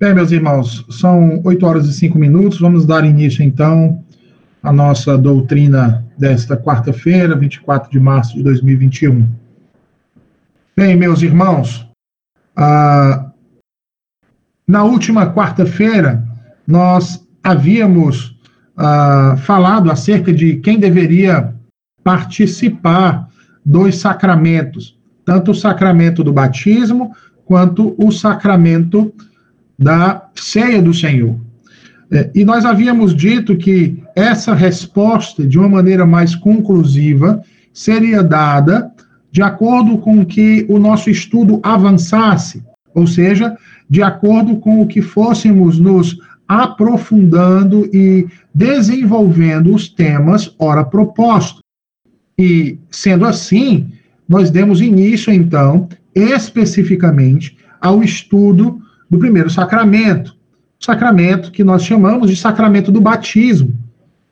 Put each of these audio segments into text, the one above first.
Bem, meus irmãos, são 8 horas e 5 minutos. Vamos dar início, então, à nossa doutrina desta quarta-feira, 24 de março de 2021. Bem, meus irmãos, ah, na última quarta-feira, nós havíamos ah, falado acerca de quem deveria participar dos sacramentos, tanto o sacramento do batismo quanto o sacramento da ceia do Senhor. É, e nós havíamos dito que essa resposta, de uma maneira mais conclusiva, seria dada de acordo com que o nosso estudo avançasse, ou seja, de acordo com o que fôssemos nos aprofundando e desenvolvendo os temas ora propostos. E, sendo assim, nós demos início, então, especificamente ao estudo do primeiro sacramento, sacramento que nós chamamos de sacramento do batismo.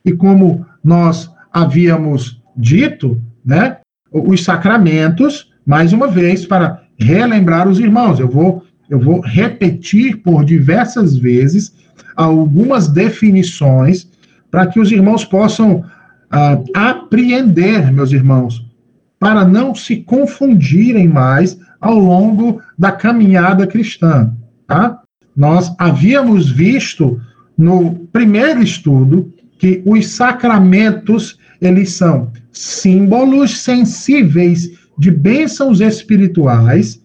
E como nós havíamos dito, né, os sacramentos, mais uma vez, para relembrar os irmãos, eu vou, eu vou repetir por diversas vezes algumas definições para que os irmãos possam uh, apreender, meus irmãos, para não se confundirem mais ao longo da caminhada cristã. Tá? Nós havíamos visto no primeiro estudo que os sacramentos eles são símbolos sensíveis de bênçãos espirituais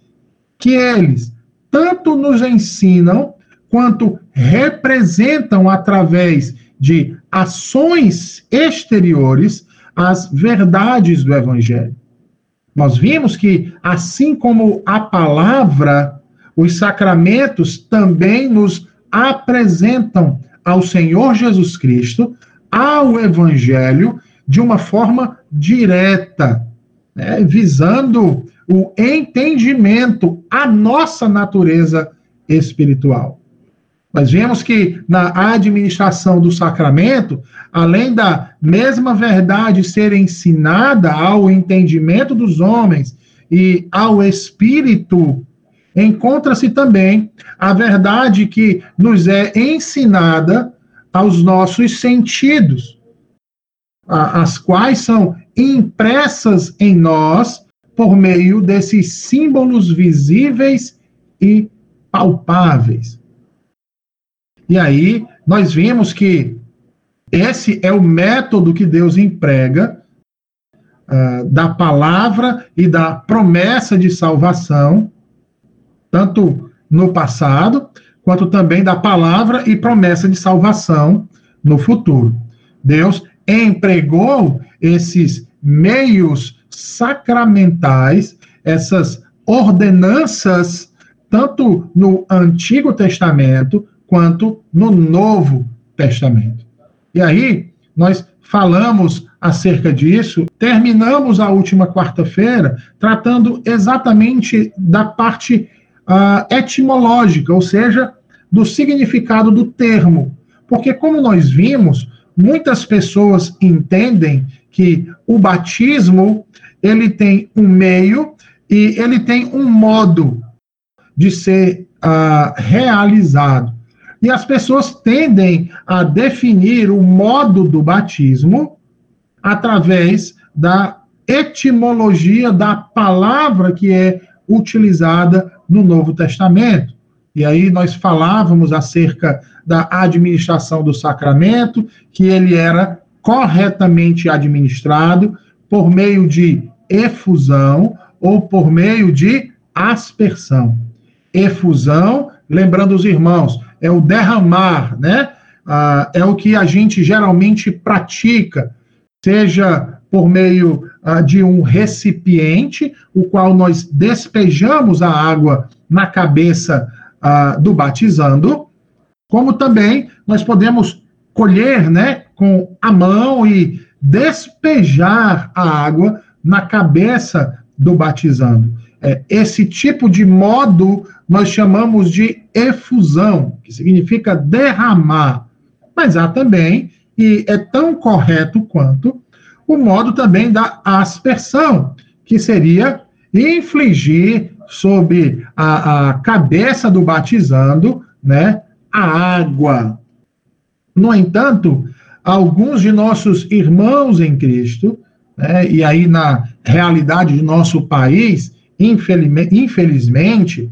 que eles tanto nos ensinam quanto representam através de ações exteriores as verdades do evangelho. Nós vimos que assim como a palavra os sacramentos também nos apresentam ao Senhor Jesus Cristo, ao Evangelho, de uma forma direta, né, visando o entendimento, a nossa natureza espiritual. Nós vemos que na administração do sacramento, além da mesma verdade ser ensinada ao entendimento dos homens e ao espírito encontra-se também a verdade que nos é ensinada aos nossos sentidos, as quais são impressas em nós por meio desses símbolos visíveis e palpáveis. E aí nós vimos que esse é o método que Deus emprega uh, da palavra e da promessa de salvação tanto no passado, quanto também da palavra e promessa de salvação no futuro. Deus empregou esses meios sacramentais, essas ordenanças, tanto no Antigo Testamento quanto no Novo Testamento. E aí, nós falamos acerca disso, terminamos a última quarta-feira tratando exatamente da parte uh, etimológica, ou seja, do significado do termo. Porque, como nós vimos, muitas pessoas entendem que o batismo ele tem um meio e ele tem um modo de ser uh, realizado. E as pessoas tendem a definir o modo do batismo através da etimologia da palavra que é utilizada no Novo Testamento. E aí nós falávamos acerca da administração do sacramento, que ele era corretamente administrado por meio de efusão ou por meio de aspersão. Efusão, lembrando os irmãos, é o derramar, né? Ah, é o que a gente geralmente pratica, seja por meio ah, de um recipiente, o qual nós despejamos a água na cabeça ah, do batizando, como também nós podemos colher né, com a mão e despejar a água na cabeça do batizando. É, esse tipo de modo nós chamamos de efusão, que significa derramar. Mas há também, e é tão correto quanto, o modo também da aspersão, que seria infligir sobre a, a cabeça do batizando né, a água. No entanto, alguns de nossos irmãos em Cristo, né, e aí na realidade do nosso país, infelizmente,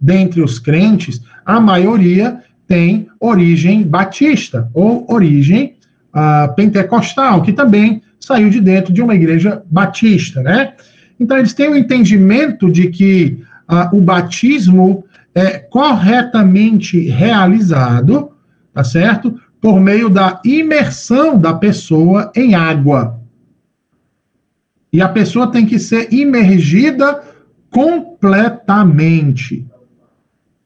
dentre os crentes, a maioria tem origem batista ou origem uh, pentecostal, que também saiu de dentro de uma igreja batista, né? Então, eles têm o um entendimento de que uh, o batismo é corretamente realizado, tá certo? Por meio da imersão da pessoa em água. E a pessoa tem que ser imergida completamente.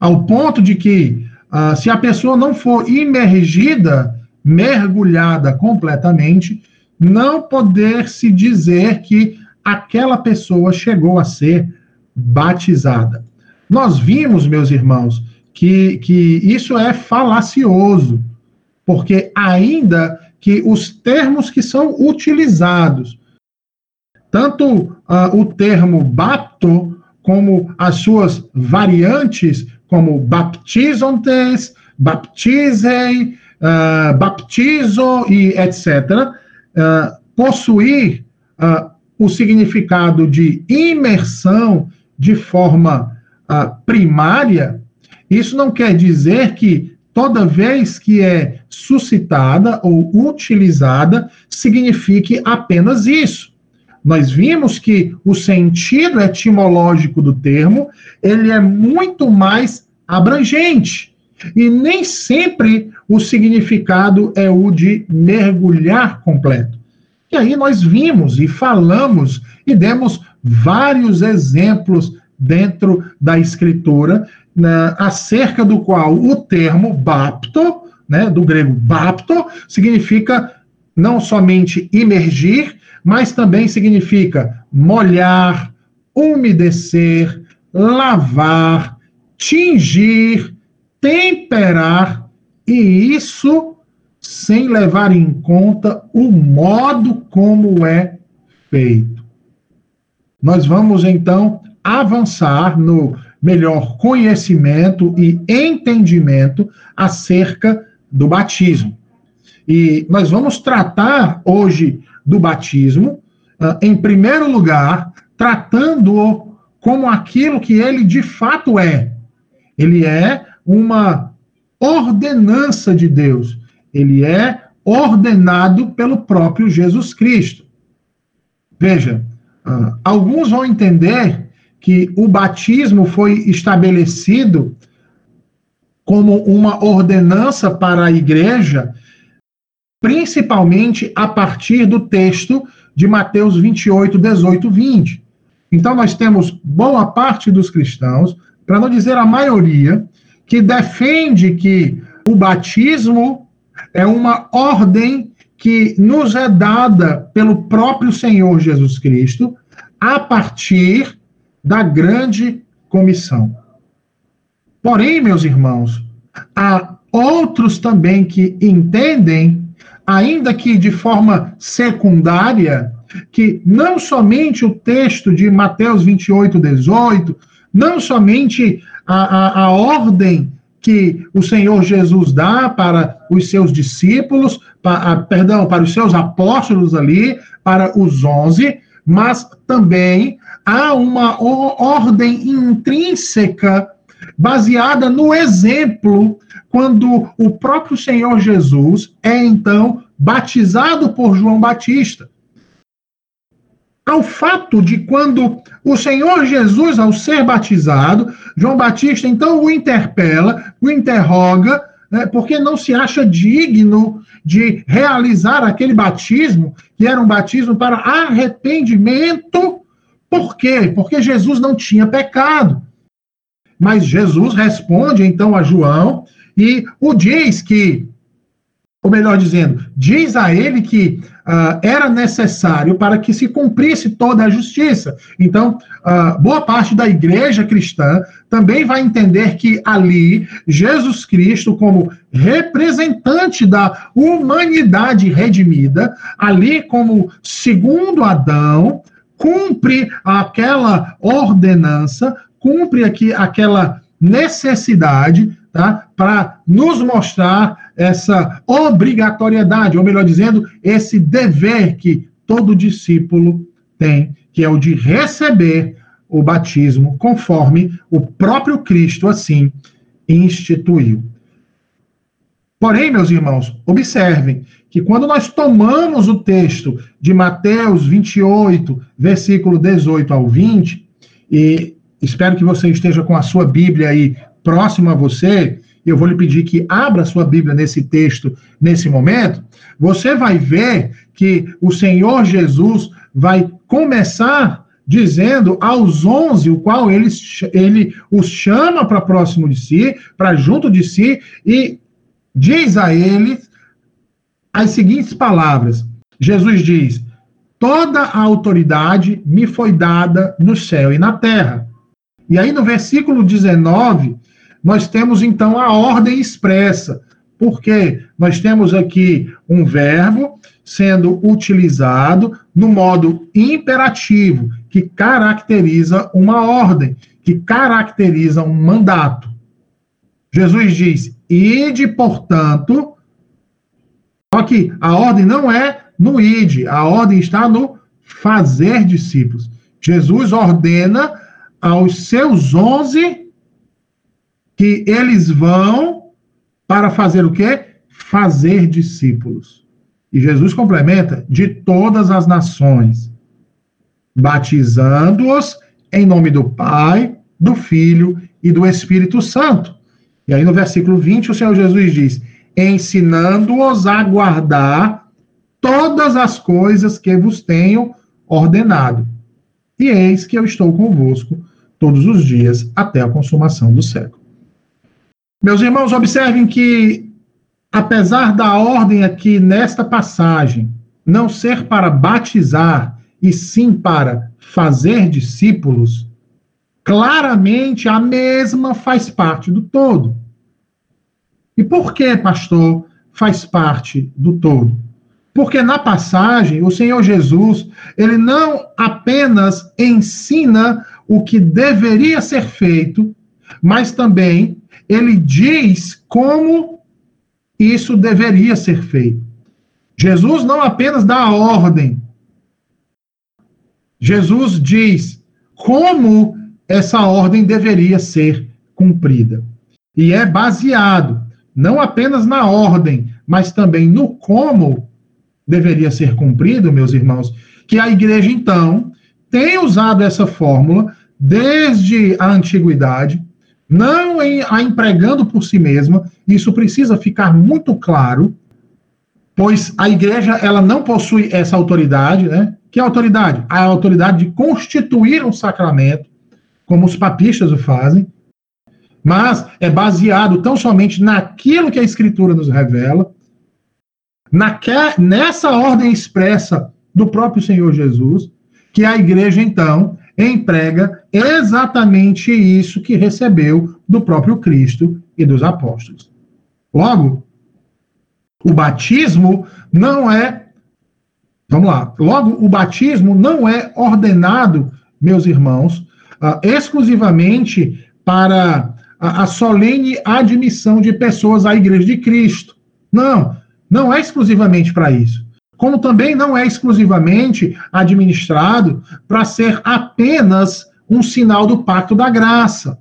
Ao ponto de que, uh, se a pessoa não for imergida, mergulhada completamente, não poder se dizer que aquela pessoa chegou a ser batizada. Nós vimos, meus irmãos, que, que isso é falacioso, porque ainda que os termos que são utilizados, tanto uh, o termo bapto, como as suas variantes, como baptizontes, baptizei, uh, baptizo e etc., uh, possuir uh, o significado de imersão de forma uh, primária, isso não quer dizer que toda vez que é suscitada ou utilizada signifique apenas isso. Nós vimos que o sentido etimológico do termo, ele é muito mais abrangente. E nem sempre o significado é o de mergulhar completo. E aí nós vimos e falamos e demos vários exemplos dentro da escritura né, acerca do qual o termo bapto, né, do grego bapto, significa não somente imergir, mas também significa molhar, umedecer, lavar, tingir, temperar, e isso sem levar em conta o modo como é feito. Nós vamos então avançar no melhor conhecimento e entendimento acerca do batismo. E nós vamos tratar hoje do batismo, uh, em primeiro lugar, tratando-o como aquilo que ele de fato é. Ele é uma ordenança de Deus. Ele é ordenado pelo próprio Jesus Cristo. Veja, uh, alguns vão entender que o batismo foi estabelecido como uma ordenança para a igreja, principalmente a partir do texto de Mateus 28, 18, 20. Então, nós temos boa parte dos cristãos, para não dizer a maioria, que defende que o batismo é uma ordem que nos é dada pelo próprio Senhor Jesus Cristo a partir da grande comissão. Porém, meus irmãos, há outros também que entendem, ainda que de forma secundária, que não somente o texto de Mateus 28, 18, não somente a, a, a ordem que o Senhor Jesus dá para os seus discípulos, para, perdão, para os seus apóstolos ali, para os onze, mas também há uma ordem intrínseca baseada no exemplo, quando o próprio Senhor Jesus é então batizado por João Batista. Ao fato de quando o Senhor Jesus, ao ser batizado, João Batista então o interpela, o interroga, né, porque não se acha digno de realizar aquele batismo, que era um batismo para arrependimento. Por quê? Porque Jesus não tinha pecado. Mas Jesus responde então a João e o diz que, ou melhor dizendo, diz a ele que uh, era necessário para que se cumprisse toda a justiça. Então, uh, boa parte da igreja cristã também vai entender que ali, Jesus Cristo, como representante da humanidade redimida, ali como segundo Adão, cumpre aquela ordenança, cumpre aqui aquela necessidade tá? para nos mostrar essa obrigatoriedade, ou melhor dizendo, esse dever que todo discípulo tem, que é o de receber o batismo conforme o próprio Cristo assim instituiu. Porém, meus irmãos, observem que quando nós tomamos o texto de Mateus 28, versículo 18 ao 20, e espero que você esteja com a sua Bíblia aí próximo a você, eu vou lhe pedir que abra sua Bíblia nesse texto, nesse momento, você vai ver que o Senhor Jesus vai começar dizendo aos onze, o qual ele, ele os chama para próximo de si, para junto de si, e diz a eles as seguintes palavras. Jesus diz: Toda a autoridade me foi dada no céu e na terra. E aí no versículo 19, nós temos então a ordem expressa. Porque nós temos aqui um verbo sendo utilizado no modo imperativo, que caracteriza uma ordem, que caracteriza um mandato. Jesus diz: ide, portanto. Só que a ordem não é no ide, a ordem está no fazer discípulos. Jesus ordena aos seus onze que eles vão para fazer o quê? Fazer discípulos. E Jesus complementa de todas as nações, batizando-os em nome do Pai, do Filho e do Espírito Santo. E aí no versículo 20 o Senhor Jesus diz: ensinando-os a guardar todas as coisas que vos tenho ordenado. E eis que eu estou convosco todos os dias até a consumação do século. Meus irmãos, observem que, apesar da ordem aqui nesta passagem não ser para batizar, e sim para fazer discípulos, claramente a mesma faz parte do todo. E por que, pastor, faz parte do todo? Porque na passagem, o Senhor Jesus, ele não apenas ensina o que deveria ser feito, mas também ele diz como isso deveria ser feito. Jesus não apenas dá a ordem, Jesus diz como essa ordem deveria ser cumprida. E é baseado não apenas na ordem, mas também no como deveria ser cumprido, meus irmãos, que a igreja, então, tem usado essa fórmula desde a antiguidade, não a empregando por si mesma, isso precisa ficar muito claro, pois a igreja ela não possui essa autoridade, né? Que autoridade? A autoridade de constituir um sacramento, como os papistas o fazem, mas é baseado tão somente naquilo que a Escritura nos revela, naque, nessa ordem expressa do próprio Senhor Jesus, que a igreja, então, emprega exatamente isso que recebeu do próprio Cristo e dos apóstolos. Logo, o batismo não é. Vamos lá. Logo, o batismo não é ordenado, meus irmãos, uh, exclusivamente para a, a solene admissão de pessoas à Igreja de Cristo. Não, não é exclusivamente para isso como também não é exclusivamente administrado para ser apenas um sinal do pacto da graça.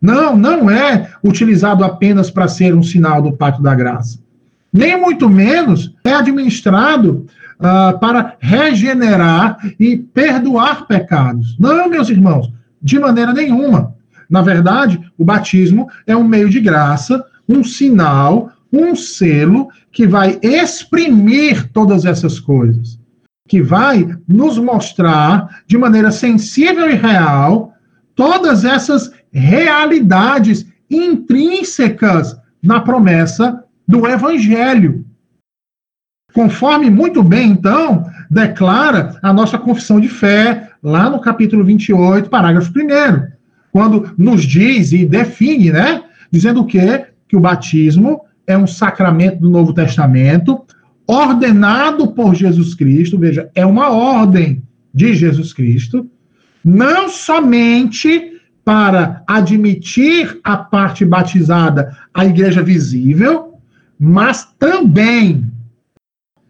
Não, não é utilizado apenas para ser um sinal do pacto da graça. Nem muito menos é administrado uh, para regenerar e perdoar pecados. Não, meus irmãos, de maneira nenhuma. Na verdade, o batismo é um meio de graça, um sinal, um selo que vai exprimir todas essas coisas, que vai nos mostrar de maneira sensível e real todas essas realidades intrínsecas na promessa do evangelho. Conforme muito bem, então, declara a nossa confissão de fé, lá no capítulo 28, parágrafo 1, quando nos diz e define, né, dizendo o quê? Que o batismo é um sacramento do Novo Testamento, ordenado por Jesus Cristo, veja, é uma ordem de Jesus Cristo, não somente para admitir a parte batizada, a igreja visível, mas também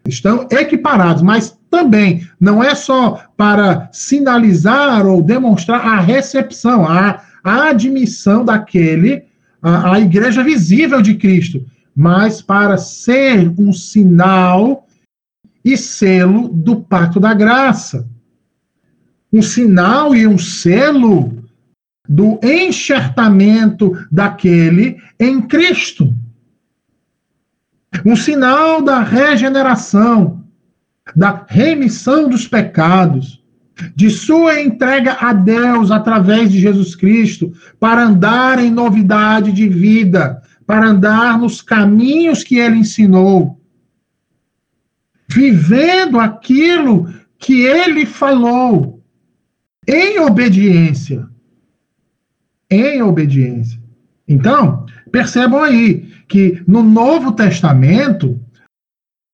estão equiparados, mas também não é só para sinalizar ou demonstrar a recepção, a, a admissão daquele, a, a igreja visível de Cristo, mas para ser um sinal e selo do pacto da graça. Um sinal e um selo do enxertamento daquele em Cristo. Um sinal da regeneração, da remissão dos pecados, de sua entrega a Deus através de Jesus Cristo, para andar em novidade de vida, para andar nos caminhos que ele ensinou, vivendo aquilo que ele falou, em obediência. Em obediência. Então, percebam aí que no Novo Testamento,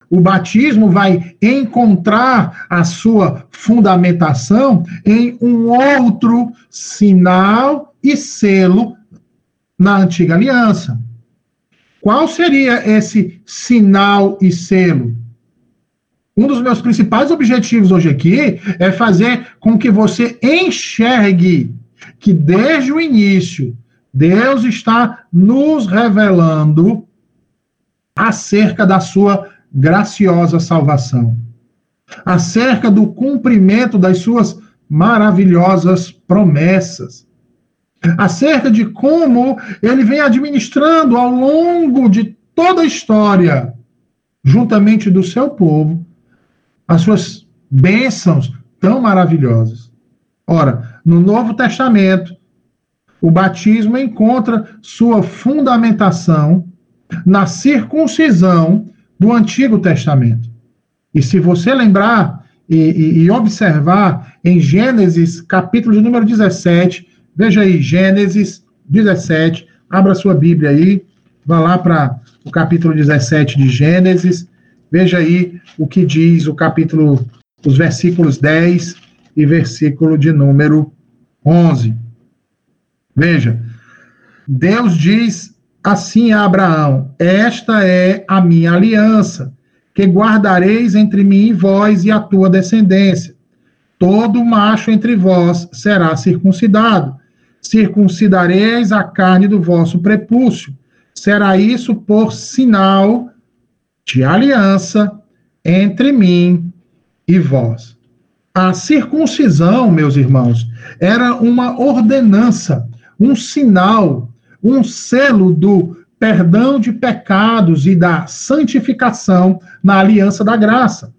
o batismo vai encontrar a sua fundamentação em um outro sinal e selo na antiga aliança. Qual seria esse sinal e selo? Um dos meus principais objetivos hoje aqui é fazer com que você enxergue que desde o início Deus está nos revelando acerca da sua graciosa salvação, acerca do cumprimento das suas maravilhosas promessas, acerca de como ele vem administrando ao longo de toda a história, juntamente do seu povo, as suas bênçãos tão maravilhosas. Ora, no Novo Testamento, o batismo encontra sua fundamentação na circuncisão do Antigo Testamento. E se você lembrar e, e, e, observar em Gênesis, capítulo de número 17, veja aí, Gênesis 17, abra sua Bíblia aí, vá lá para o capítulo 17 de Gênesis, Veja aí o que diz o capítulo, os versículos 10 e versículo de número 11. Veja, Deus diz assim a Abraão: Esta é a minha aliança, que guardareis entre mim e vós e a tua descendência. Todo macho entre vós será circuncidado. Circuncidareis a carne do vosso prepúcio. Será isso por sinal de aliança entre mim e vós. A circuncisão, meus irmãos, era uma ordenança, um sinal, um selo do perdão de pecados e da santificação na aliança da graça.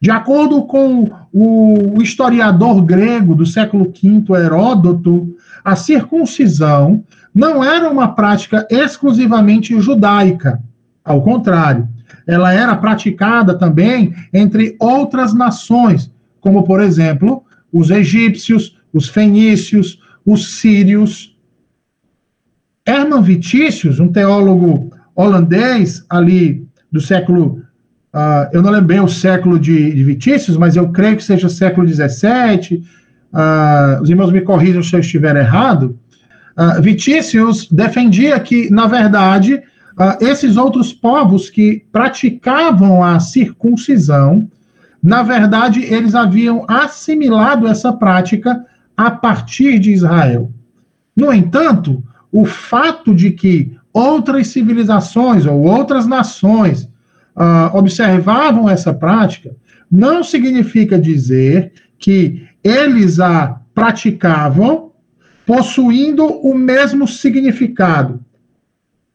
De acordo com o historiador grego do século V, Heródoto, a circuncisão não era uma prática exclusivamente judaica ao contrário, ela era praticada também entre outras nações, como, por exemplo, os egípcios, os fenícios, os sírios. Hermann Vitícius, um teólogo holandês ali do século, uh, eu não lembro bem o século de, de Vitícius, mas eu creio que seja século XVII, ah, os irmãos me corrijam se eu estiver errado, uh, Vitícius defendia que, na verdade, uh, esses outros povos que praticavam a circuncisão, na verdade, eles haviam assimilado essa prática a partir de Israel. No entanto, o fato de que outras civilizações ou outras nações uh, observavam essa prática não significa dizer que eles a praticavam possuindo o mesmo significado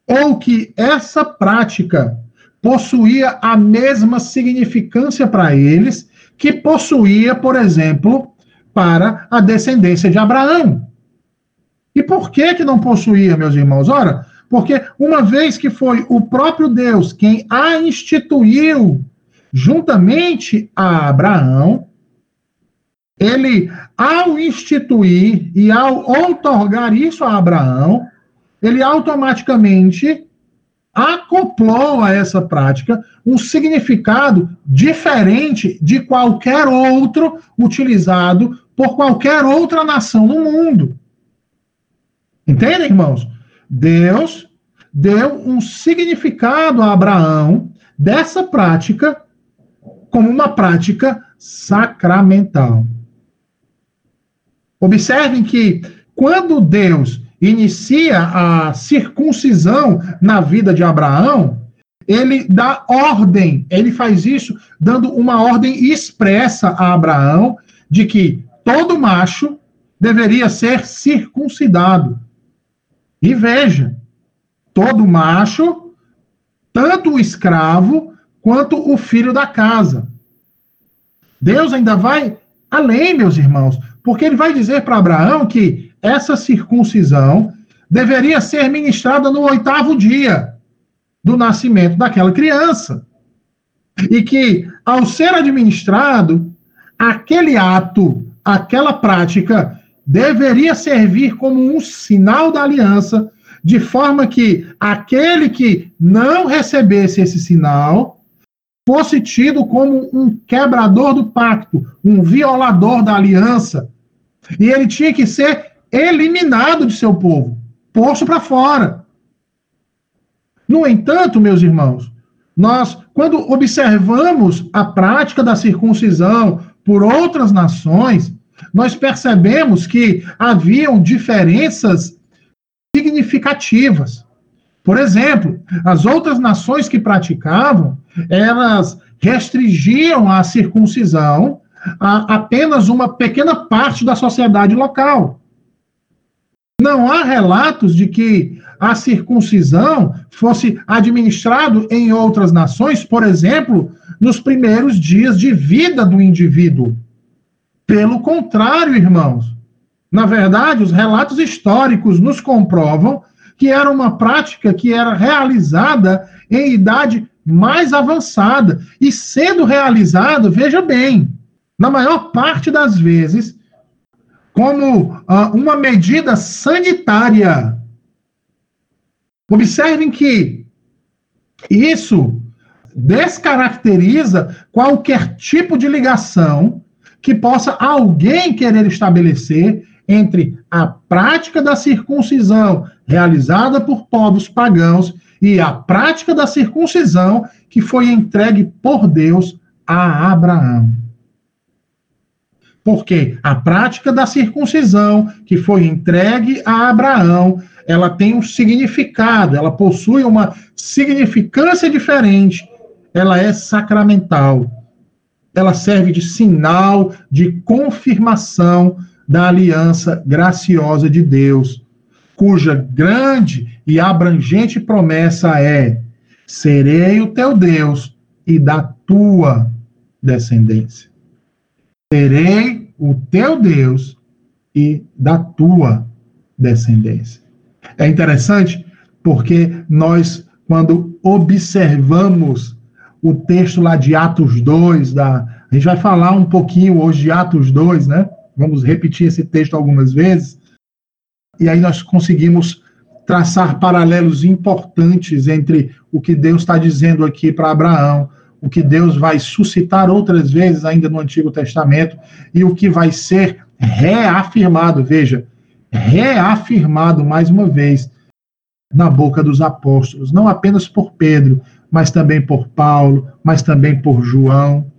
ou que essa prática possuía a mesma significância para eles que possuía, por exemplo, para a descendência de Abraão. E por que que não possuía, meus irmãos? Ora, porque uma vez que foi o próprio Deus quem a instituiu juntamente a Abraão, ele, ao instituir e ao outorgar isso a Abraão, ele automaticamente acoplou a essa prática um significado diferente de qualquer outro utilizado por qualquer outra nação no mundo. Entendem, irmãos? Deus deu um significado a Abraão dessa prática como uma prática sacramental. Observem que quando Deus inicia a circuncisão na vida de Abraão, ele dá ordem, ele faz isso dando uma ordem expressa a Abraão de que todo macho deveria ser circuncidado. E veja, todo macho, tanto o escravo quanto o filho da casa. Deus ainda vai além, meus irmãos, porque ele vai dizer para Abraão que essa circuncisão deveria ser ministrada no oitavo dia do nascimento daquela criança. E que, ao ser administrado, aquele ato, aquela prática, deveria servir como um sinal da aliança, de forma que aquele que não recebesse esse sinal fosse tido como um quebrador do pacto, um violador da aliança. E ele tinha que ser eliminado de seu povo, posto para fora. No entanto, meus irmãos, nós, quando observamos a prática da circuncisão por outras nações, nós percebemos que haviam diferenças significativas. Por exemplo, as outras nações que praticavam, elas restringiam a circuncisão a apenas uma pequena parte da sociedade local. Não há relatos de que a circuncisão fosse administrado em outras nações, por exemplo, nos primeiros dias de vida do indivíduo. Pelo contrário, irmãos, na verdade, os relatos históricos nos comprovam que era uma prática que era realizada em idade mais avançada e sendo realizada, veja bem, na maior parte das vezes, como uh, uma medida sanitária. Observem que isso descaracteriza qualquer tipo de ligação que possa alguém querer estabelecer entre a prática da circuncisão realizada por povos pagãos e a prática da circuncisão que foi entregue por Deus a Abraão. Porque a prática da circuncisão que foi entregue a Abraão, ela tem um significado, ela possui uma significância diferente, ela é sacramental. Ela serve de sinal de confirmação da aliança graciosa de Deus, cuja grande e abrangente promessa é: serei o teu Deus e da tua descendência. Serei o teu Deus e da tua descendência. É interessante porque nós, quando observamos o texto lá de Atos 2, da, a gente vai falar um pouquinho hoje de Atos 2, né? Vamos repetir esse texto algumas vezes. E aí nós conseguimos traçar paralelos importantes entre o que Deus está dizendo aqui para Abraão, o que Deus vai suscitar outras vezes ainda no Antigo Testamento e o que vai ser reafirmado, veja, reafirmado mais uma vez na boca dos apóstolos, não apenas por Pedro, mas também por Paulo, mas também por João.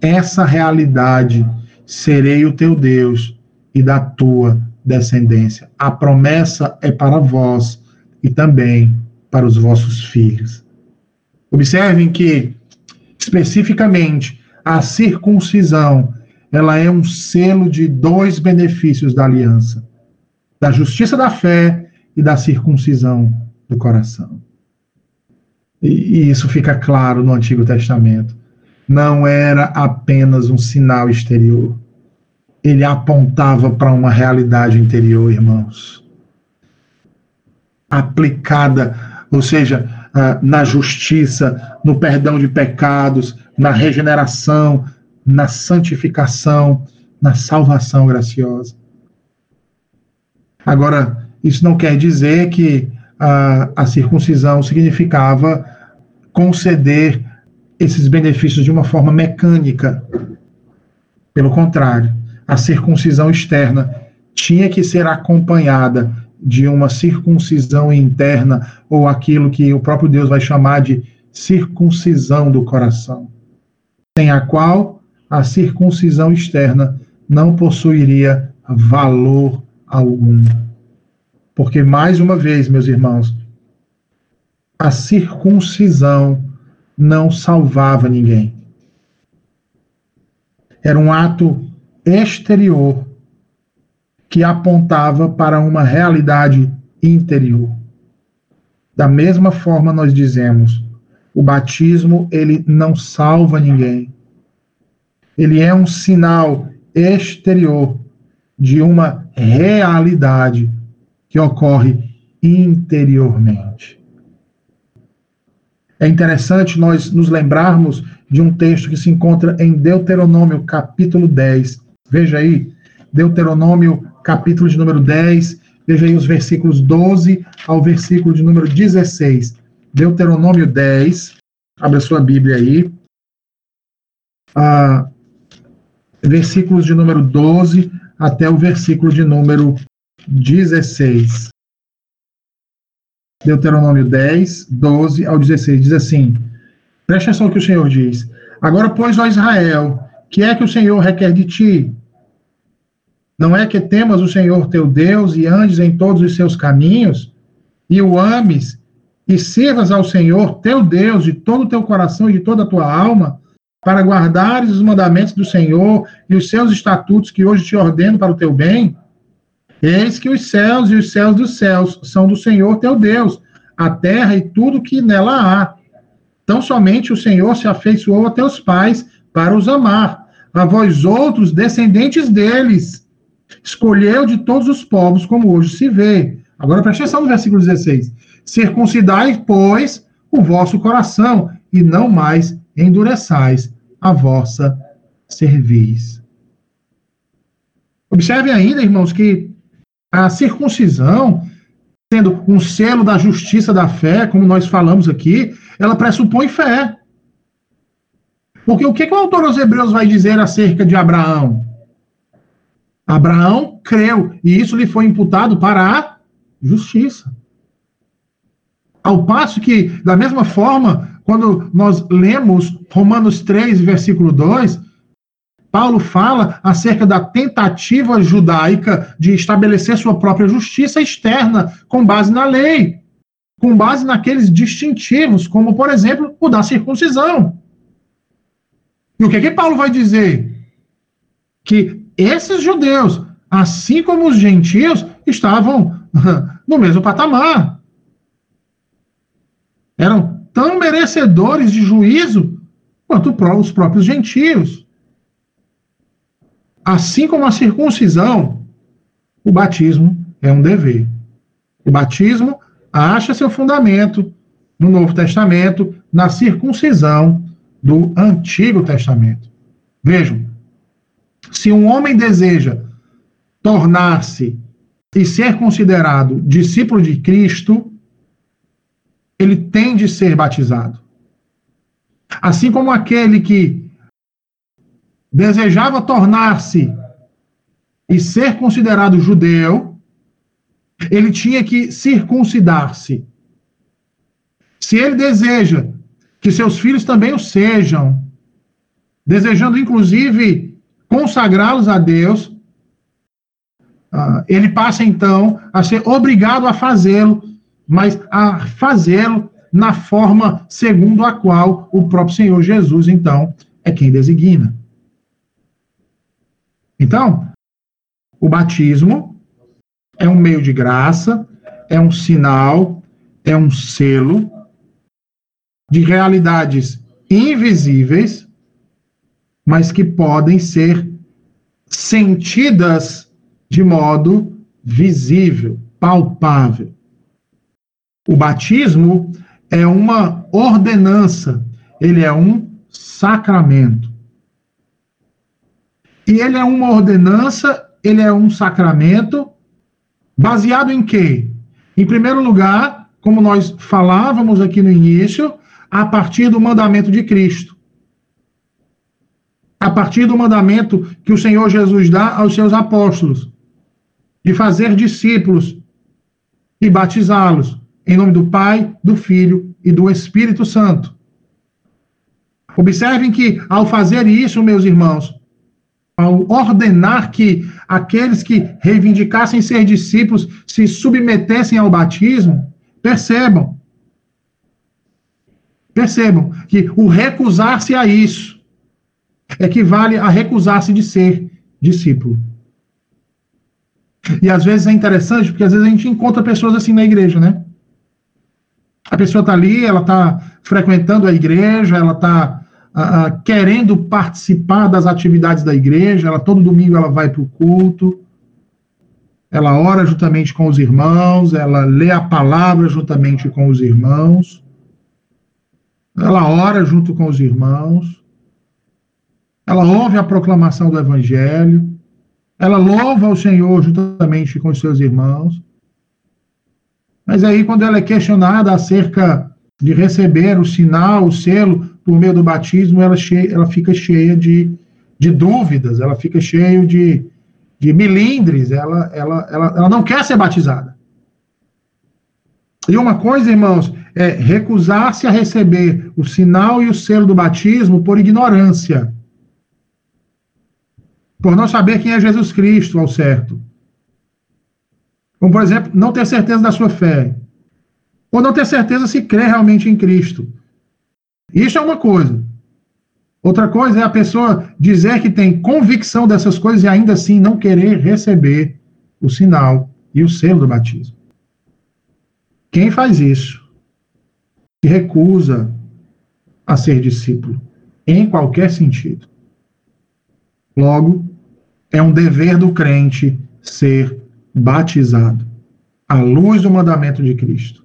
Essa realidade serei o teu Deus e da tua descendência. A promessa é para vós e também para os vossos filhos. Observem que, especificamente, a circuncisão, ela é um selo de dois benefícios da aliança: da justiça da fé e da circuncisão do coração. E, e isso fica claro no Antigo Testamento não era apenas um sinal exterior. Ele apontava para uma realidade interior, irmãos. Aplicada, ou seja, na justiça, no perdão de pecados, na regeneração, na santificação, na salvação graciosa. Agora, isso não quer dizer que a, a circuncisão significava conceder esses benefícios de uma forma mecânica. Pelo contrário, a circuncisão externa tinha que ser acompanhada de uma circuncisão interna, ou aquilo que o próprio Deus vai chamar de circuncisão do coração, sem a qual a circuncisão externa não possuiria valor algum. Porque, mais uma vez, meus irmãos, a circuncisão não salvava ninguém. Era um ato exterior que apontava para uma realidade interior. Da mesma forma, nós dizemos, o batismo ele não salva ninguém. Ele é um sinal exterior de uma realidade que ocorre interiormente. É interessante nós nos lembrarmos de um texto que se encontra em Deuteronômio, capítulo 10. Veja aí, Deuteronômio, capítulo de número 10, veja aí os versículos 12 ao versículo de número 16. Deuteronômio 10, abre a sua Bíblia aí. Ah, versículos de número 12 até o versículo de número 16. Deuteronômio 10, 12 ao 16, diz assim: Preste atenção no que o Senhor diz. Agora, pois, ó Israel, que é que o Senhor requer de ti? Não é que temas o Senhor teu Deus e andes em todos os seus caminhos, e o ames, e sirvas ao Senhor teu Deus de todo o teu coração e de toda a tua alma, para guardares os mandamentos do Senhor e os seus estatutos que hoje te ordeno para o teu bem? Eis que os céus e os céus dos céus são do Senhor teu Deus, a terra e tudo que nela há. Tão somente o Senhor se afeiçoou a teus pais para os amar, a vós outros, descendentes deles. Escolheu de todos os povos, como hoje se vê. Agora preste atenção no versículo 16. Circuncidai, pois, o vosso coração, e não mais endureçais a vossa cerviz. Observe ainda, irmãos, que a circuncisão, sendo um selo da justiça da fé, como nós falamos aqui, ela pressupõe fé. Porque o que, que o autor aos Hebreus vai dizer acerca de Abraão? Abraão creu, e isso lhe foi imputado para a justiça. Ao passo que, da mesma forma, quando nós lemos Romanos 3, versículo 2, Paulo fala acerca da tentativa judaica de estabelecer sua própria justiça externa com base na lei, com base naqueles distintivos, como, por exemplo, o da circuncisão. E o que, que Paulo vai dizer? Que esses judeus, assim como os gentios, estavam no mesmo patamar. Eram tão merecedores de juízo quanto os próprios gentios. Assim como a circuncisão, o batismo é um dever. O batismo acha seu fundamento no Novo Testamento, na circuncisão do Antigo Testamento. Vejam, se um homem deseja tornar-se e ser considerado discípulo de Cristo, ele tem de ser batizado. Assim como aquele que desejava tornar-se e ser considerado judeu, ele tinha que circuncidar-se. Se ele deseja que seus filhos também o sejam, desejando inclusive consagrá-los a Deus, ah, ele passa então a ser obrigado a fazê-lo, mas a fazê-lo na forma segundo a qual o próprio Senhor Jesus, então, é quem designa. Então, o batismo é um meio de graça, é um sinal, é um selo de realidades invisíveis, mas que podem ser sentidas de modo visível, palpável. O batismo é uma ordenança, ele é um sacramento. E ele é uma ordenança, ele é um sacramento, baseado em quê? Em primeiro lugar, como nós falávamos aqui no início, a partir do mandamento de Cristo. A partir do mandamento que o Senhor Jesus dá aos seus apóstolos, de fazer discípulos e batizá-los em nome do Pai, do Filho e do Espírito Santo. Observem que, ao fazer isso, meus irmãos, ao ordenar que aqueles que reivindicassem ser discípulos se submetessem ao batismo, percebam, percebam que o recusar-se a isso equivale a recusar-se de ser discípulo. E às vezes é interessante, porque às vezes a gente encontra pessoas assim na igreja, né? A pessoa está ali, ela está frequentando a igreja, ela está querendo participar das atividades da igreja, ela todo domingo ela vai para o culto, ela ora juntamente com os irmãos, ela lê a palavra juntamente com os irmãos, ela ora junto com os irmãos, ela ouve a proclamação do evangelho, ela louva o Senhor juntamente com os seus irmãos. Mas aí, quando ela é questionada acerca de receber o sinal, o selo, por meio do batismo, ela, cheia, ela fica cheia de, de dúvidas, ela fica cheia de, de milindres, ela, ela, ela, ela não quer ser batizada. E uma coisa, irmãos, é recusar-se a receber o sinal e o selo do batismo por ignorância. Por não saber quem é Jesus Cristo ao certo. Como, por exemplo, não ter certeza da sua fé. Ou não ter certeza se crê realmente em Cristo. Isso é uma coisa. Outra coisa é a pessoa dizer que tem convicção dessas coisas e ainda assim não querer receber o sinal e o selo do batismo. Quem faz isso se recusa a ser discípulo, em qualquer sentido. Logo, é um dever do crente ser batizado, à luz do mandamento de Cristo.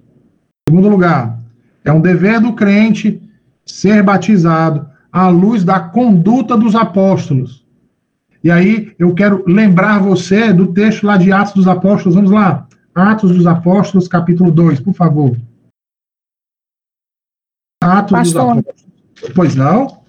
Em segundo lugar, é um dever do crente ser batizado à luz da conduta dos apóstolos. E aí eu quero lembrar você do texto lá de Atos dos Apóstolos. Vamos lá. Atos dos Apóstolos, capítulo 2, por favor. Atos Pastor, dos Apóstolos. Pois não?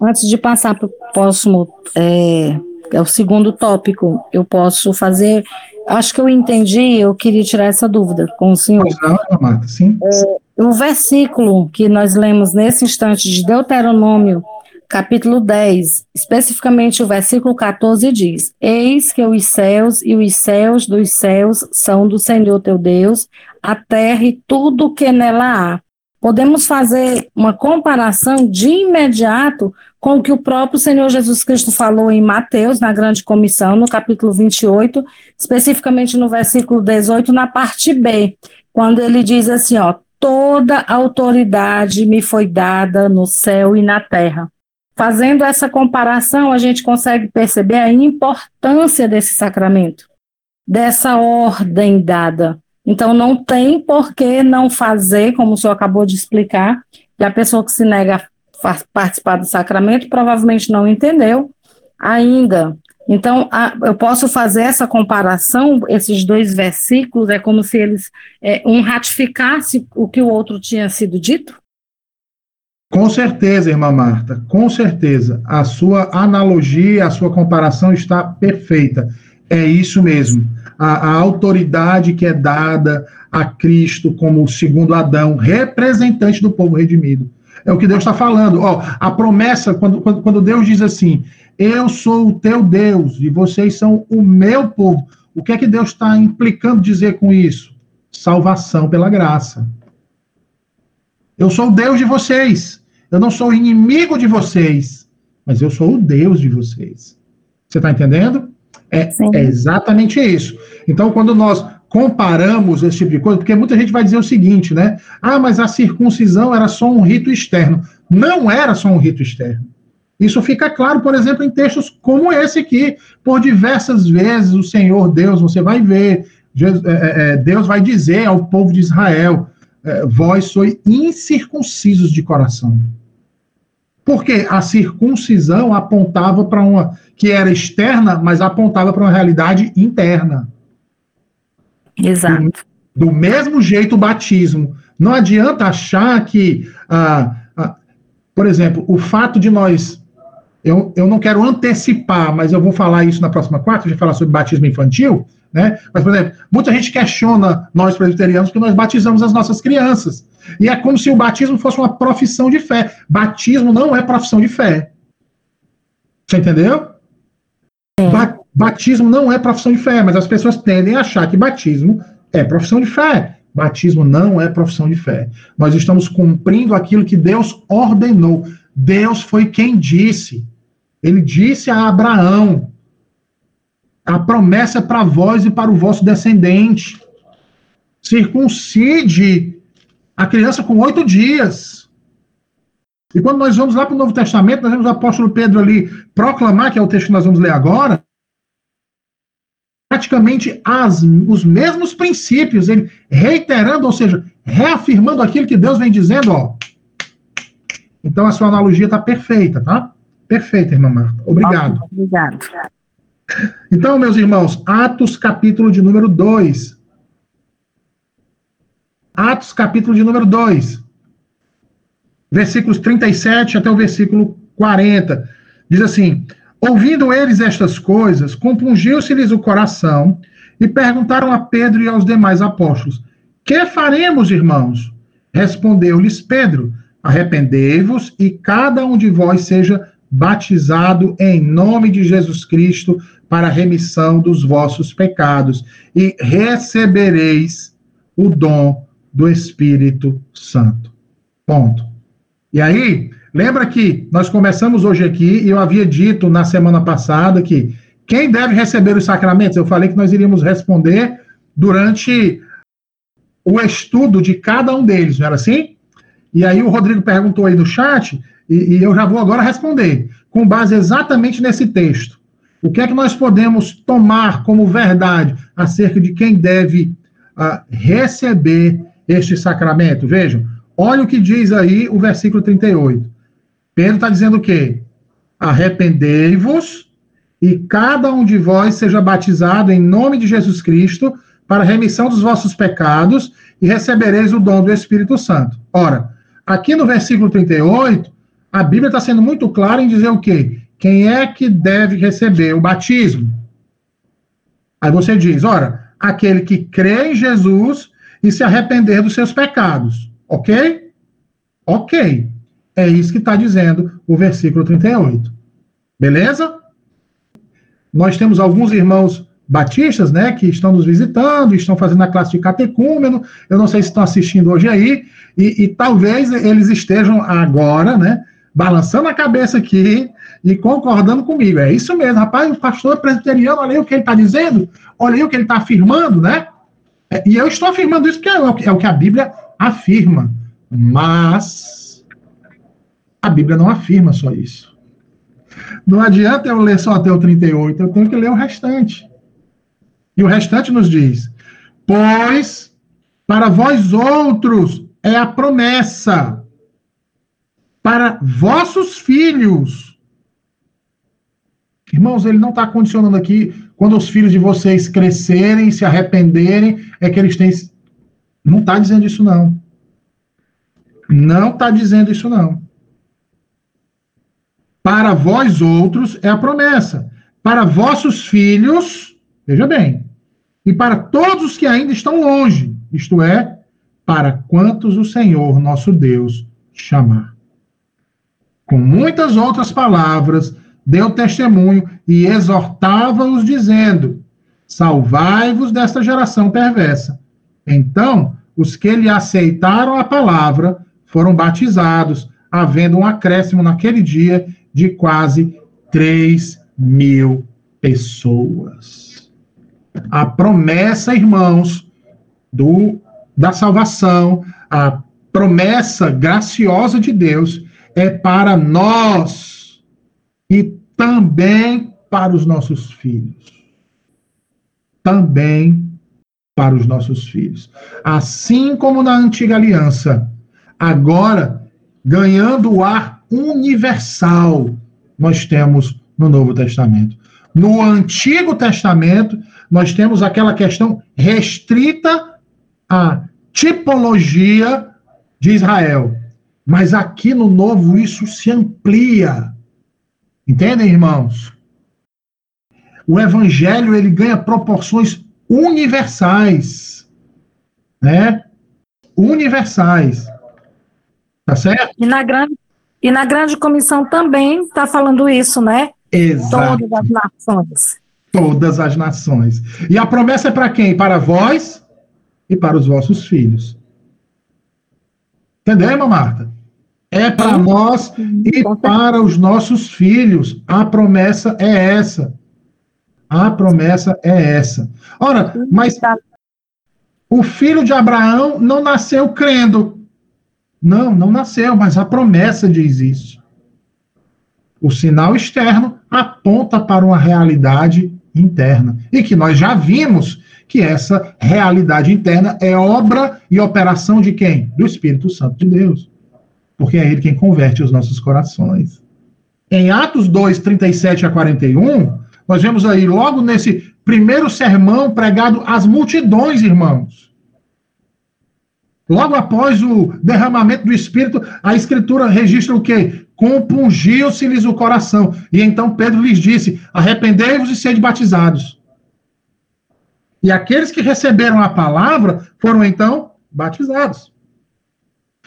Antes de passar para o próximo, é, é o segundo tópico, eu posso fazer. Acho que eu entendi, eu queria tirar essa dúvida com o senhor. Não, Marta, sim. É, o versículo que nós lemos nesse instante de Deuteronômio, capítulo 10, especificamente o versículo 14 diz: Eis que os céus e os céus dos céus são do Senhor teu Deus, a terra e tudo que nela há. Podemos fazer uma comparação de imediato com o que o próprio Senhor Jesus Cristo falou em Mateus, na Grande Comissão, no capítulo 28, especificamente no versículo 18, na parte B, quando ele diz assim, ó, toda autoridade me foi dada no céu e na terra. Fazendo essa comparação, a gente consegue perceber a importância desse sacramento, dessa ordem dada. Então, não tem por que não fazer, como o senhor acabou de explicar, e a pessoa que se nega participar do sacramento provavelmente não entendeu ainda então, a, eu posso fazer essa comparação, esses dois versículos, é como se eles, é, um ratificasse o que o outro tinha sido dito? Com certeza, irmã Marta, com certeza. A sua analogia, a sua comparação está perfeita. É isso mesmo. A, a autoridade que é dada a Cristo como o segundo Adão, representante do povo redimido. É o que Deus está falando. Ó, a promessa, quando, quando, quando Deus diz assim: eu sou o teu Deus e vocês são o meu povo. O que é que Deus está implicando dizer com isso? Salvação pela graça. Eu sou o Deus de vocês. Eu não sou o inimigo de vocês, mas eu sou o Deus de vocês. Você está entendendo? É, é, exatamente isso. Então, quando nós comparamos esse tipo de coisa, porque muita gente vai dizer o seguinte, né? Ah, mas a circuncisão era só um rito externo. Não era só um rito externo. Isso fica claro, por exemplo, em textos como esse aqui. Por diversas vezes, o Senhor Deus, você vai ver, é, é, é, Deus vai dizer ao povo de Israel: vós sois incircuncisos de coração. Porque a circuncisão apontava para uma que era externa, mas apontava para uma realidade interna. Exato. Do, do, mesmo jeito, o batismo. Não adianta achar que, ah, ah, por exemplo, o fato de nós eu, eu não quero antecipar, mas eu vou falar isso na próxima quarta, a gente vai falar sobre batismo infantil, Né? Mas, por exemplo, muita gente questiona nós presbiterianos que nós batizamos as nossas crianças. E é como se o batismo fosse uma profissão de fé. Batismo não é profissão de fé. Você entendeu? Ba batismo não é profissão de fé, mas as pessoas tendem a achar que batismo é profissão de fé. Batismo não é profissão de fé. Nós estamos cumprindo aquilo que Deus ordenou. Deus foi quem disse. Ele disse a Abraão: a promessa é para vós e para o vosso descendente. Circuncide a criança com oito dias. E quando nós vamos lá para o Novo Testamento, nós vemos o apóstolo Pedro ali proclamar, que é o texto que nós vamos ler agora, praticamente as, os mesmos princípios, ele reiterando, ou seja, reafirmando aquilo que Deus vem dizendo, ó. Então a sua analogia está perfeita, tá? Perfeita, irmã Marta. Obrigado. Obrigado. Então, meus irmãos, Atos capítulo de número 2. Atos capítulo de número 2. Versículos 37 até o versículo 40. Diz assim: Ouvindo eles estas coisas, compungiu-se-lhes o coração e perguntaram a Pedro e aos demais apóstolos: Que faremos, irmãos? Respondeu-lhes Pedro: Arrependei-vos e cada um de vós seja batizado em nome de Jesus Cristo para a remissão dos vossos pecados e recebereis o dom do Espírito Santo. Ponto. E aí, Lembra que nós começamos hoje aqui e eu havia dito na semana passada que quem deve receber os sacramentos? Eu falei que nós iríamos responder durante o estudo de cada um deles, não era assim? E aí o Rodrigo perguntou aí no chat e, e eu já vou agora responder, com base exatamente nesse texto. O que é que nós podemos tomar como verdade acerca de quem deve uh, receber este sacramento? Vejam, olha o que diz aí o versículo 38. Pedro está dizendo o quê? Arrependei-vos e cada um de vós seja batizado em nome de Jesus Cristo para remissão dos vossos pecados e recebereis o dom do Espírito Santo. Ora, aqui no versículo 38, a Bíblia está sendo muito clara em dizer o quê? Quem é que deve receber o batismo? Aí você diz, ora, aquele que crê em Jesus e se arrepender dos seus pecados. Ok? Ok. É isso que está dizendo o versículo 38. Beleza? Nós temos alguns irmãos batistas, né, que estão nos visitando, estão fazendo a classe de catecúmeno. Eu não sei se estão assistindo hoje aí, e, e talvez eles estejam agora, né, balançando a cabeça aqui e concordando comigo. É isso mesmo, rapaz, o pastor presbiteriano, olha aí o que ele está dizendo, olha aí o que ele está afirmando, né? É, e eu estou afirmando isso porque é o, é o que a Bíblia afirma. Mas a Bíblia não afirma só isso. Não adianta eu ler só até o 38, eu tenho que ler o restante. E o restante nos diz: Pois para vós outros é a promessa, para vossos filhos. Irmãos, ele não está condicionando aqui quando os filhos de vocês crescerem, se arrependerem, é que eles têm. Não está dizendo isso, não. Não está dizendo isso, não. Para vós outros é a promessa. Para vossos filhos, veja bem, e para todos os que ainda estão longe, isto é, para quantos o Senhor nosso Deus chamar. Com muitas outras palavras, deu testemunho e exortava-os, dizendo: Salvai-vos desta geração perversa. Então, os que lhe aceitaram a palavra foram batizados, havendo um acréscimo naquele dia de quase 3 mil pessoas. A promessa, irmãos, do, da salvação, a promessa graciosa de Deus é para nós e também para os nossos filhos. Também para os nossos filhos. Assim como na antiga aliança, agora ganhando o ar universal nós temos no Novo Testamento. No Antigo Testamento, nós temos aquela questão restrita à tipologia de Israel. Mas aqui no Novo isso se amplia. Entendem, irmãos? O evangelho ele ganha proporções universais, né? Universais. Tá certo? E na grande, e na grande comissão também está falando isso, né? Exato. Todas as nações. Todas as nações. E a promessa é para quem? Para vós e para os vossos filhos. Entendeu, irmã Marta? É para nós e para os nossos filhos. A promessa é essa. A promessa é essa. Ora, mas o filho de Abraão não nasceu crendo. Não, não nasceu, mas a promessa diz isso. O sinal externo aponta para uma realidade interna. E que nós já vimos que essa realidade interna é obra e operação de quem? Do Espírito Santo de Deus. Porque é ele quem converte os nossos corações. Em Atos 2, 37 a 41, nós vemos aí, logo nesse primeiro sermão pregado às multidões, irmãos. Logo após o derramamento do Espírito, a Escritura registra o quê? Compungiu-se-lhes o coração. E então Pedro lhes disse: Arrependei-vos e sede batizados. E aqueles que receberam a palavra foram então batizados.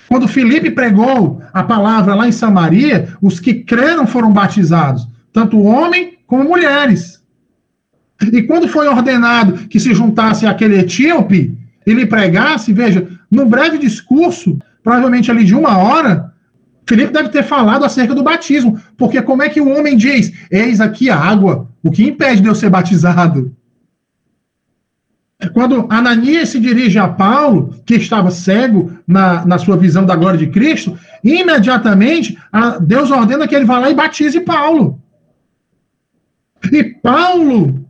Quando Filipe pregou a palavra lá em Samaria, os que creram foram batizados, tanto homem como mulheres. E quando foi ordenado que se juntasse aquele etíope, ele pregasse, veja, num breve discurso, provavelmente ali de uma hora, Felipe deve ter falado acerca do batismo, porque como é que o homem diz, eis aqui a água, o que impede de eu ser batizado? Quando Ananias se dirige a Paulo, que estava cego na, na sua visão da glória de Cristo, imediatamente a, Deus ordena que ele vá lá e batize Paulo. E Paulo,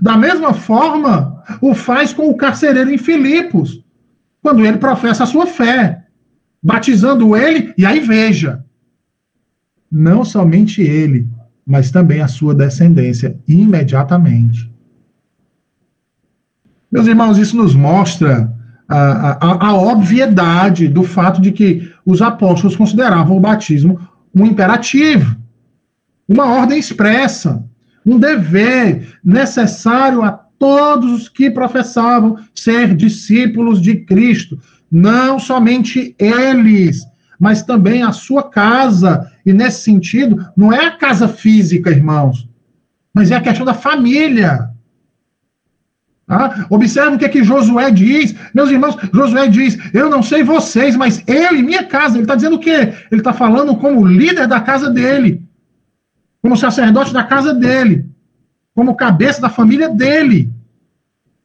da mesma forma, o faz com o carcereiro em Filipos, quando ele professa a sua fé, batizando ele, e aí veja, não somente ele, mas também a sua descendência, imediatamente. Meus irmãos, isso nos mostra a, a, a, obviedade do fato de que os apóstolos consideravam o batismo um imperativo, uma ordem expressa, um dever necessário a todos os que professavam ser discípulos de Cristo. Não somente eles, mas também a sua casa. E nesse sentido, não é a casa física, irmãos, mas é a questão da família. Ah, observe o que, é que Josué diz. Meus irmãos, Josué diz: Eu não sei vocês, mas eu e minha casa. Ele está dizendo o quê? Ele está falando como líder da casa dele, como sacerdote da casa dele como cabeça da família dele.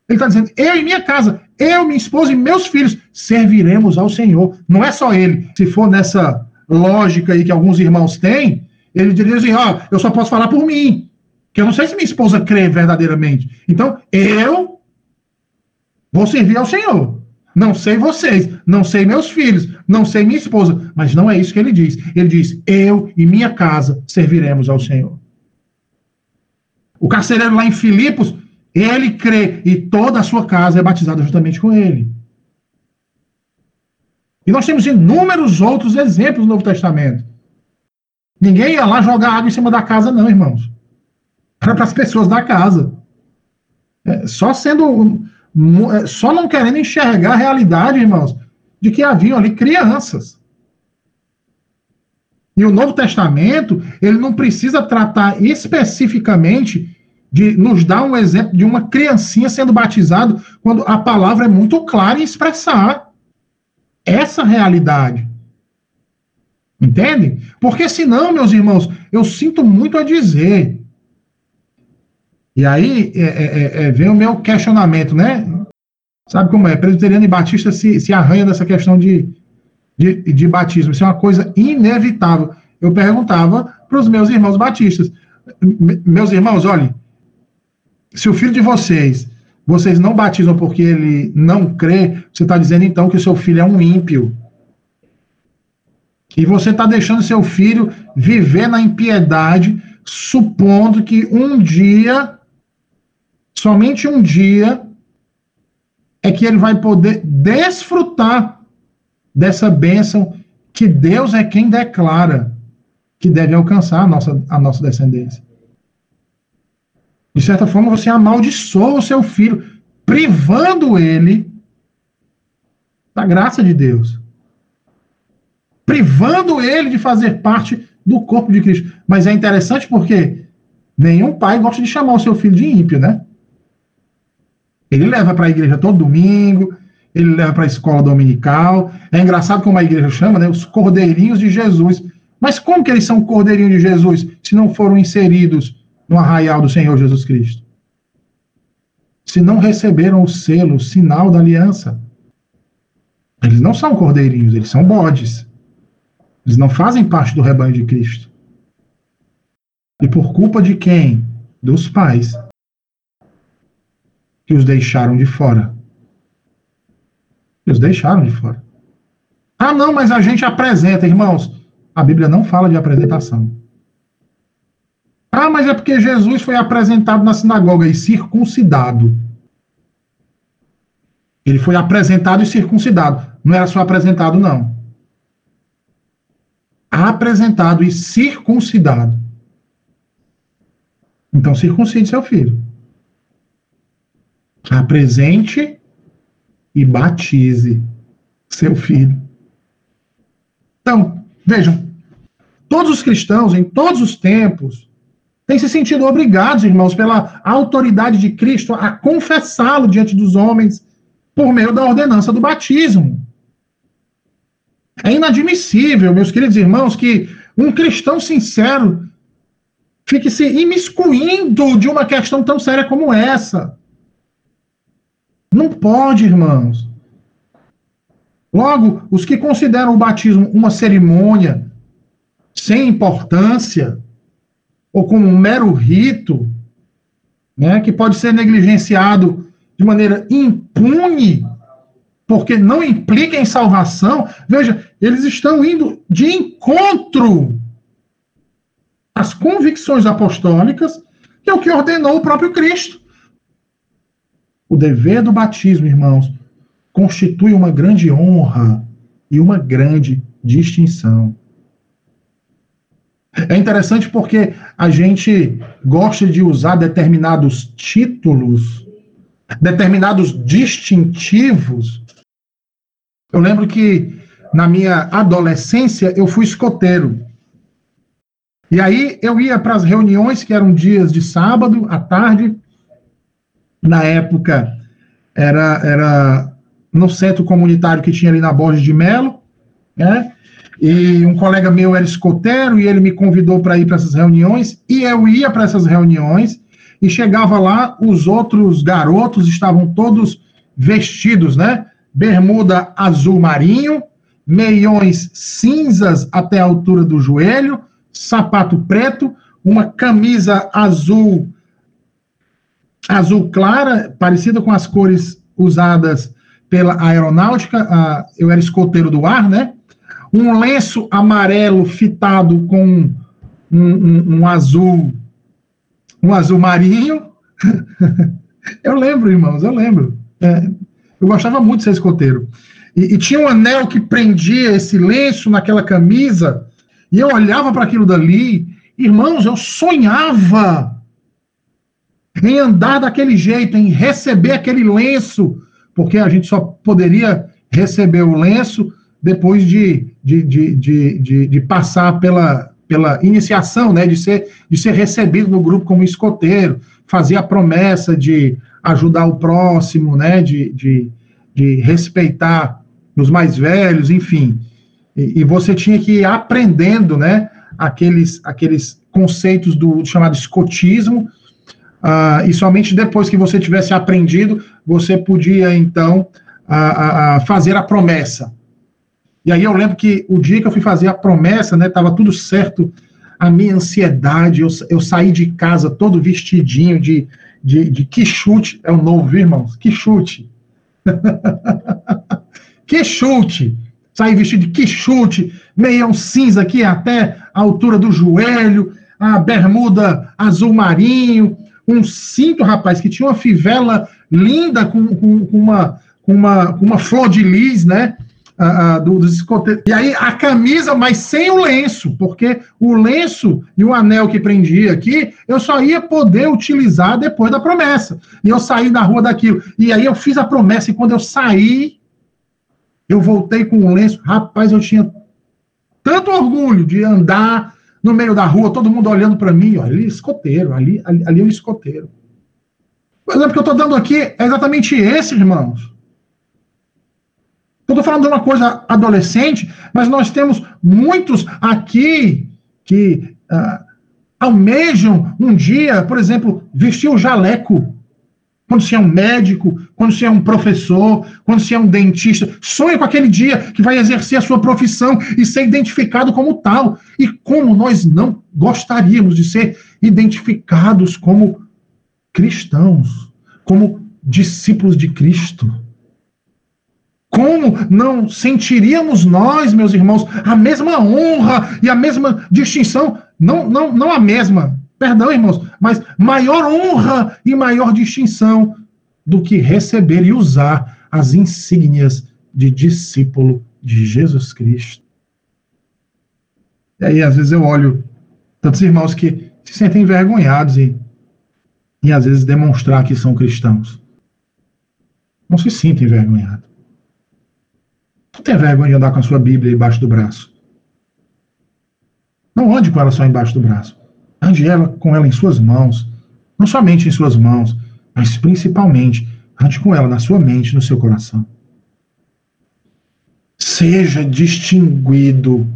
Ele está dizendo: eu e minha casa, eu, minha esposa e meus filhos serviremos ao Senhor. Não é só ele. Se for nessa lógica aí que alguns irmãos têm, ele diria assim: ó, oh, eu só posso falar por mim. Que eu não sei se minha esposa crê verdadeiramente. Então, eu vou servir ao Senhor. Não sei vocês, não sei meus filhos, não sei minha esposa, mas não é isso que ele diz. Ele diz: eu e minha casa serviremos ao Senhor. O carcereiro lá em Filipos, ele crê e toda a sua casa é batizada juntamente com ele. E nós temos inúmeros outros exemplos no Novo Testamento. Ninguém ia lá jogar água em cima da casa, não, irmãos. Era para as pessoas da casa. É, só sendo. É, só não querendo enxergar a realidade, irmãos, de que haviam ali crianças. E o Novo Testamento, ele não precisa tratar especificamente de nos dar um exemplo de uma criancinha sendo batizado, quando a palavra é muito clara em expressar essa realidade. Entende? Porque senão, meus irmãos, eu sinto muito a dizer. E aí é, é, é, é vem o meu questionamento, né? Sabe como é? Presbiteriano e Batista se, se arranha dessa questão de, de, de batismo. Isso é uma coisa inevitável. Eu perguntava para os meus irmãos batistas: meus irmãos, olhem, se o filho de vocês, vocês não batizam porque ele não crê, você está dizendo então que o seu filho é um ímpio. E você está deixando seu filho viver na impiedade, supondo que um dia, somente um dia, é que ele vai poder desfrutar dessa bênção que Deus é quem declara que deve alcançar a nossa, a nossa descendência. De certa forma, você amaldiçoa o seu filho. privando ele da graça de Deus. Privando ele de fazer parte do corpo de Cristo. Mas é interessante porque nenhum pai gosta de chamar o seu filho de ímpio, né? Ele leva para a igreja todo domingo, ele leva para a escola dominical. É engraçado como a igreja chama, né? Os cordeirinhos de Jesus. Mas como que eles são cordeirinhos de Jesus se não foram inseridos no arraial do Senhor Jesus Cristo? Se não receberam o selo, o sinal da aliança. Eles não são cordeirinhos, eles são bodes. Eles não fazem parte do rebanho de Cristo. E por culpa de quem? Dos pais. Que os deixaram de fora. Eles deixaram de fora. Ah, não, mas a gente apresenta, irmãos. A Bíblia não fala de apresentação. Ah, mas é porque Jesus foi apresentado na sinagoga e circuncidado. Ele foi apresentado e circuncidado. Não era só apresentado, não. Apresentado e circuncidado. Então, circuncide seu filho. Apresente e batize seu filho. Então, vejam, todos os cristãos, em todos os tempos, têm se sentido obrigados, irmãos, pela autoridade de Cristo a confessá-lo diante dos homens por meio da ordenança do batismo. É inadmissível, meus queridos irmãos, que um cristão sincero fique se imiscuindo de uma questão tão séria como essa. Não pode, irmãos. Logo, os que consideram o batismo uma cerimônia sem importância, ou como um mero rito, né, que pode ser negligenciado de maneira impune, porque não implica em salvação, veja, eles estão indo de encontro às convicções apostólicas, que é o que ordenou o próprio Cristo. O dever do batismo, irmãos, constitui uma grande honra e uma grande distinção. É interessante porque a gente gosta de usar determinados títulos, determinados distintivos. Eu lembro que na minha adolescência eu fui escoteiro. E aí eu ia para as reuniões que eram dias de sábado à tarde, na época era, era no centro comunitário que tinha ali na Borges de Melo, né? E um colega meu era escoteiro e ele me convidou para ir para essas reuniões e eu ia para essas reuniões e chegava lá, os outros garotos estavam todos vestidos, né? Bermuda azul marinho, meiões cinzas até a altura do joelho, sapato preto, uma camisa azul azul clara, parecida com as cores usadas pela aeronáutica, a, eu era escoteiro do ar, né? Um lenço amarelo fitado com um, um, um azul, um azul marinho. eu lembro, irmãos, eu lembro. É, eu gostava muito de ser escoteiro. E, e, tinha um anel que prendia esse lenço naquela camisa, e eu olhava para aquilo dali, irmãos, eu sonhava em andar daquele jeito, em receber aquele lenço, porque a gente só poderia receber o lenço depois de, de, de, de, de, passar pela, pela iniciação, né, de ser, de ser recebido no grupo como escoteiro, fazer a promessa de ajudar o próximo, né, de, de, de respeitar os mais velhos, enfim. E, e, você tinha que ir aprendendo, né, aqueles, aqueles conceitos do chamado escotismo, Uh, e somente depois que você tivesse aprendido, você podia, então, uh, uh, fazer a promessa. E aí eu lembro que o dia que eu fui fazer a promessa, né, estava tudo certo, a minha ansiedade, eu, eu saí de casa todo vestidinho de, de, de que chute, é o novo, viu, irmãos? Que chute. que chute. Saí vestido de que chute, meião cinza aqui até a altura do joelho, a bermuda azul marinho, um cinto, rapaz, que tinha uma fivela linda com, com, com uma, com, uma, com uma flor de lis, né? uh, do, dos escoteiros. E aí a camisa, mas sem o lenço, porque o lenço e o anel que prendia aqui, eu só ia poder utilizar depois da promessa. E eu saí da rua daquilo. E aí eu fiz a promessa, e quando eu saí, eu voltei com o lenço. Rapaz, eu tinha tanto orgulho de andar no meio da rua, todo mundo olhando para mim, olha, ali é escoteiro, ali, ali, ali é um escoteiro. O exemplo que eu estou dando aqui é exatamente esse, irmãos. Eu estou falando de uma coisa adolescente, mas nós temos muitos aqui que uh, almejam um dia, por exemplo, vestir o jaleco quando você é um médico, quando você é um professor, quando você é um dentista. Sonha com aquele dia que vai exercer a sua profissão e ser identificado como tal. E como nós não gostaríamos de ser identificados como cristãos, como discípulos de Cristo. Como não sentiríamos nós, meus irmãos, a mesma honra e a mesma distinção? Não, não, não a mesma, Perdão, irmãos, mas maior honra e maior distinção do que receber e usar as insígnias de discípulo de Jesus Cristo. E aí, às vezes, eu olho tantos irmãos que se sentem envergonhados em, em às vezes, demonstrar que são cristãos. Não se sinta envergonhado. Não tenha vergonha de andar com a sua Bíblia embaixo do braço. Não ande com ela só embaixo do braço. Ela com ela em suas mãos, não somente em suas mãos, mas principalmente ande com ela na sua mente, no seu coração. Seja distinguido,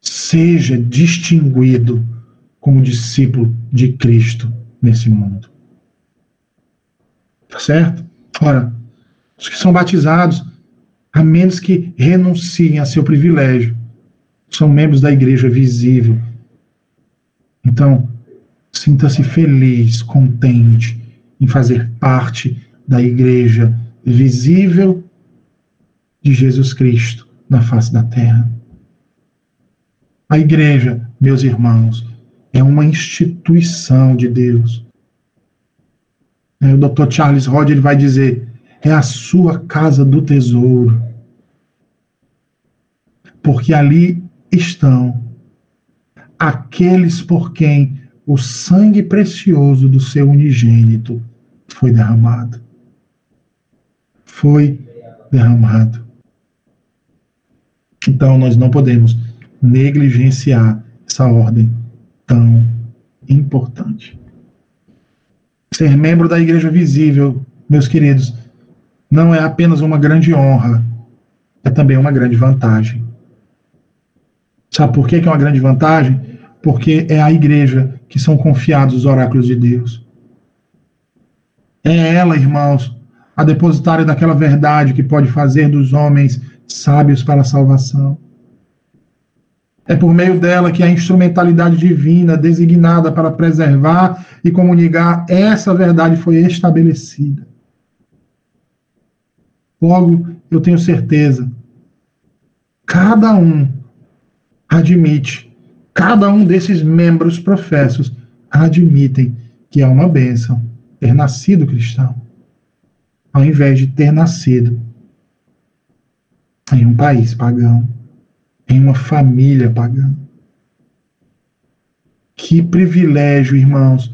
seja distinguido como discípulo de Cristo nesse mundo. Tá certo? Ora, os que são batizados, a menos que renunciem a seu privilégio, são membros da igreja visível então, sinta-se feliz, contente em fazer parte da igreja visível de Jesus Cristo na face da terra. A igreja, meus irmãos, é uma instituição de Deus. É, o Dr. Charles Rod ele vai dizer: é a sua casa do tesouro. Porque ali estão aqueles por quem o sangue precioso do seu unigênito foi derramado. Foi derramado. Então, nós não podemos negligenciar essa ordem tão importante. Ser membro da igreja visível, meus queridos, não é apenas uma grande honra, é também uma grande vantagem. Sabe por que é uma grande vantagem? Porque é a igreja que são confiados os oráculos de Deus. É ela, irmãos, a depositária daquela verdade que pode fazer dos homens sábios para a salvação. É por meio dela que a instrumentalidade divina designada para preservar e comunicar essa verdade foi estabelecida. Logo, eu tenho certeza, cada um admite, cada um desses membros professos admitem que é uma bênção ter nascido cristão, ao invés de ter nascido em um país pagão, em uma família pagã. Que privilégio, irmãos,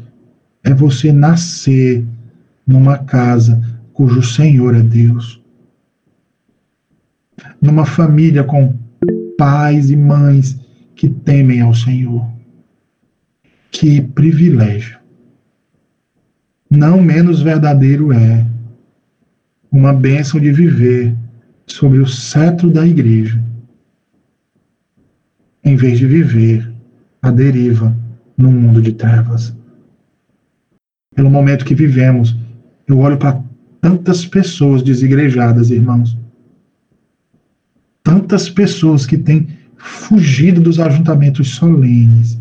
é você nascer numa casa cujo Senhor é Deus. Numa família com pais e mães que temem ao Senhor. Que privilégio. Não menos verdadeiro é uma bênção de viver sobre o cetro da igreja, em vez de viver a deriva no mundo de trevas. Pelo momento que vivemos, eu olho para tantas pessoas desigrejadas, irmãos, tantas pessoas que têm fugido dos ajuntamentos solenes,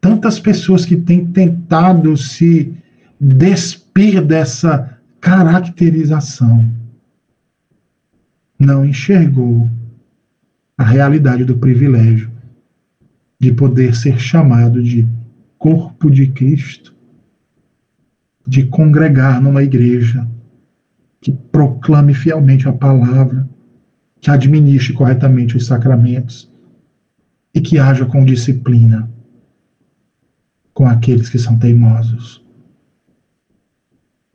tantas pessoas que têm tentado se despir dessa caracterização, não enxergou a realidade do privilégio de poder ser chamado de corpo de Cristo, de congregar numa igreja que proclame fielmente a palavra, que administre corretamente os sacramentos e que haja com disciplina com aqueles que são teimosos.